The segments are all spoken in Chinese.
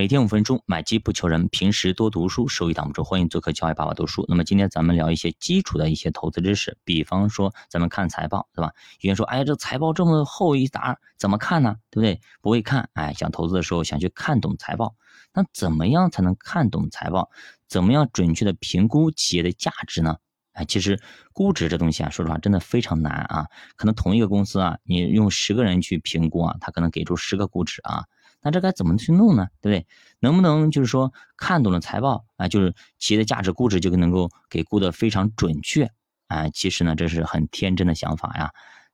每天五分钟，买基不求人，平时多读书，收益挡不住。欢迎做客教爱爸爸读书。那么今天咱们聊一些基础的一些投资知识，比方说咱们看财报，对吧？有人说，哎，这财报这么厚一沓，怎么看呢？对不对？不会看，哎，想投资的时候想去看懂财报，那怎么样才能看懂财报？怎么样准确的评估企业的价值呢？哎，其实估值这东西啊，说实话真的非常难啊。可能同一个公司啊，你用十个人去评估啊，他可能给出十个估值啊。那这该怎么去弄呢？对不对？能不能就是说看懂了财报啊，就是企业的价值估值就能够给估得非常准确啊？其实呢，这是很天真的想法呀。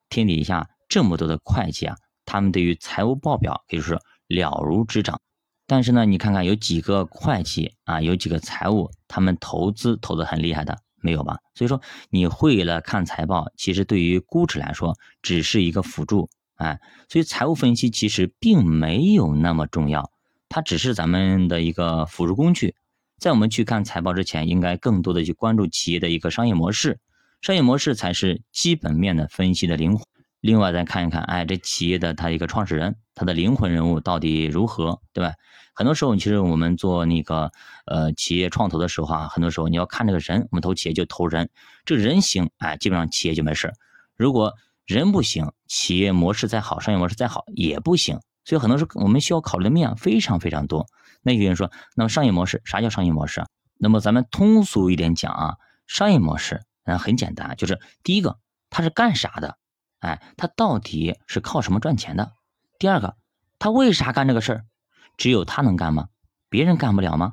天底下这么多的会计啊，他们对于财务报表可以说了如指掌。但是呢，你看看有几个会计啊，有几个财务，他们投资投的很厉害的，没有吧？所以说你会了看财报，其实对于估值来说只是一个辅助。哎，所以财务分析其实并没有那么重要，它只是咱们的一个辅助工具。在我们去看财报之前，应该更多的去关注企业的一个商业模式，商业模式才是基本面的分析的灵魂。另外再看一看，哎，这企业的它一个创始人，他的灵魂人物到底如何，对吧？很多时候，其实我们做那个呃企业创投的时候啊，很多时候你要看这个人，我们投企业就投人，这人行，哎，基本上企业就没事。如果人不行，企业模式再好，商业模式再好也不行。所以很多时候我们需要考虑的面非常非常多。那有人说，那么商业模式啥叫商业模式？那么咱们通俗一点讲啊，商业模式嗯很简单，就是第一个它是干啥的？哎，它到底是靠什么赚钱的？第二个，他为啥干这个事儿？只有他能干吗？别人干不了吗？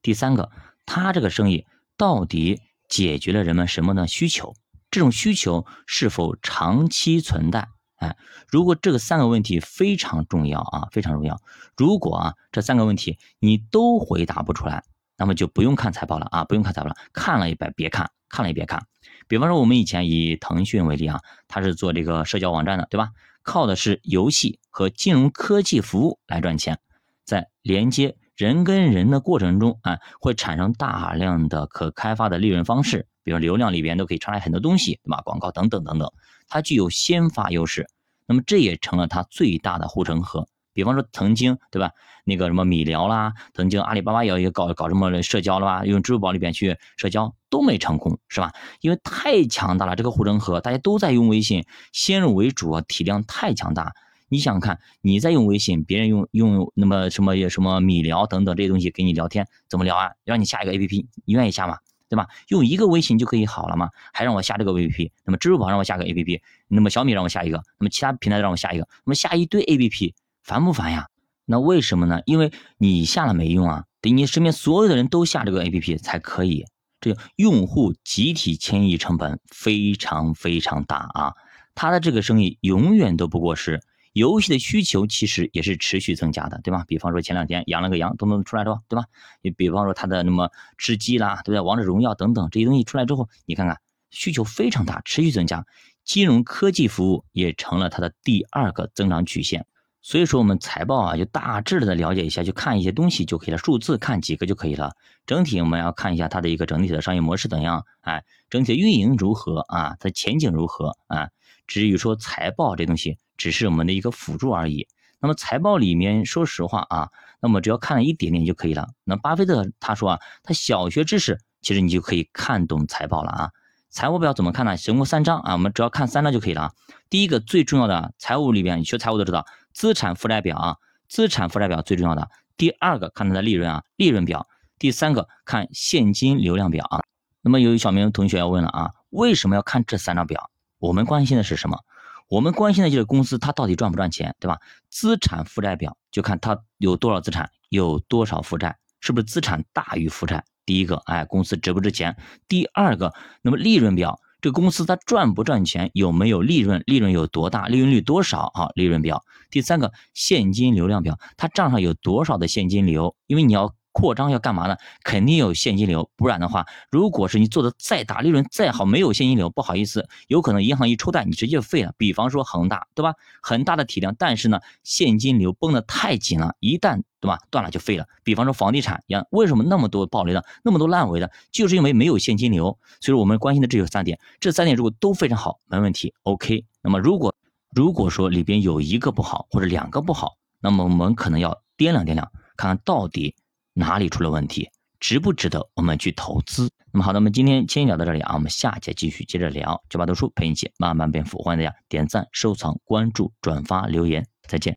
第三个，他这个生意到底解决了人们什么的需求？这种需求是否长期存在？哎，如果这个三个问题非常重要啊，非常重要。如果啊这三个问题你都回答不出来，那么就不用看财报了啊，不用看财报了，看了也别别看，看了也别看。比方说我们以前以腾讯为例啊，它是做这个社交网站的，对吧？靠的是游戏和金融科技服务来赚钱，在连接人跟人的过程中啊，会产生大量的可开发的利润方式。比如流量里边都可以传来很多东西，对吧？广告等等等等，它具有先发优势，那么这也成了它最大的护城河。比方说曾经，对吧？那个什么米聊啦，曾经阿里巴巴也也搞搞什么社交了吧？用支付宝里边去社交都没成功，是吧？因为太强大了，这个护城河，大家都在用微信，先入为主啊，体量太强大。你想看，你在用微信，别人用用那么什么什么米聊等等这些东西给你聊天，怎么聊啊？让你下一个 APP，你愿意下吗？对吧？用一个微信就可以好了吗？还让我下这个 APP？那么支付宝让我下个 APP，那么小米让我下一个，那么其他平台让我下一个，那么下一堆 APP，烦不烦呀？那为什么呢？因为你下了没用啊，得你身边所有的人都下这个 APP 才可以。这用户集体迁移成本非常非常大啊，他的这个生意永远都不过时。游戏的需求其实也是持续增加的，对吧？比方说前两天养了个羊，等等出来之后，对吧？你比方说它的那么吃鸡啦，对不对？王者荣耀等等这些东西出来之后，你看看需求非常大，持续增加，金融科技服务也成了它的第二个增长曲线。所以说我们财报啊，就大致的了解一下，就看一些东西就可以了，数字看几个就可以了。整体我们要看一下它的一个整体的商业模式怎样，哎，整体的运营如何啊？它前景如何啊？至于说财报这东西。只是我们的一个辅助而已。那么财报里面，说实话啊，那么只要看了一点点就可以了。那巴菲特他说啊，他小学知识其实你就可以看懂财报了啊。财务表怎么看呢？总共三章啊，我们只要看三章就可以了。第一个最重要的财务里边，你学财务都知道，资产负债表啊，资产负债表最重要的。第二个看它的利润啊，利润表。第三个看现金流量表啊。那么有小明同学要问了啊，为什么要看这三张表？我们关心的是什么？我们关心的就是公司它到底赚不赚钱，对吧？资产负债表就看它有多少资产，有多少负债，是不是资产大于负债？第一个，哎，公司值不值钱？第二个，那么利润表，这个公司它赚不赚钱，有没有利润？利润有多大？利润率多少？啊，利润表。第三个，现金流量表，它账上有多少的现金流？因为你要。扩张要干嘛呢？肯定有现金流，不然的话，如果是你做的再大，利润再好，没有现金流，不好意思，有可能银行一抽贷，你直接就废了。比方说恒大，对吧？很大的体量，但是呢，现金流绷得太紧了，一旦对吧断了就废了。比方说房地产一样，为什么那么多暴雷的，那么多烂尾的，就是因为没有现金流。所以说我们关心的只有三点，这三点如果都非常好，没问题，OK。那么如果如果说里边有一个不好或者两个不好，那么我们可能要掂量掂量。看看到底哪里出了问题，值不值得我们去投资。那么好的，我们今天先聊到这里啊，我们下节继续接着聊。九八读书陪你一起慢慢变富，欢迎大家点赞、收藏、关注、转发、留言，再见。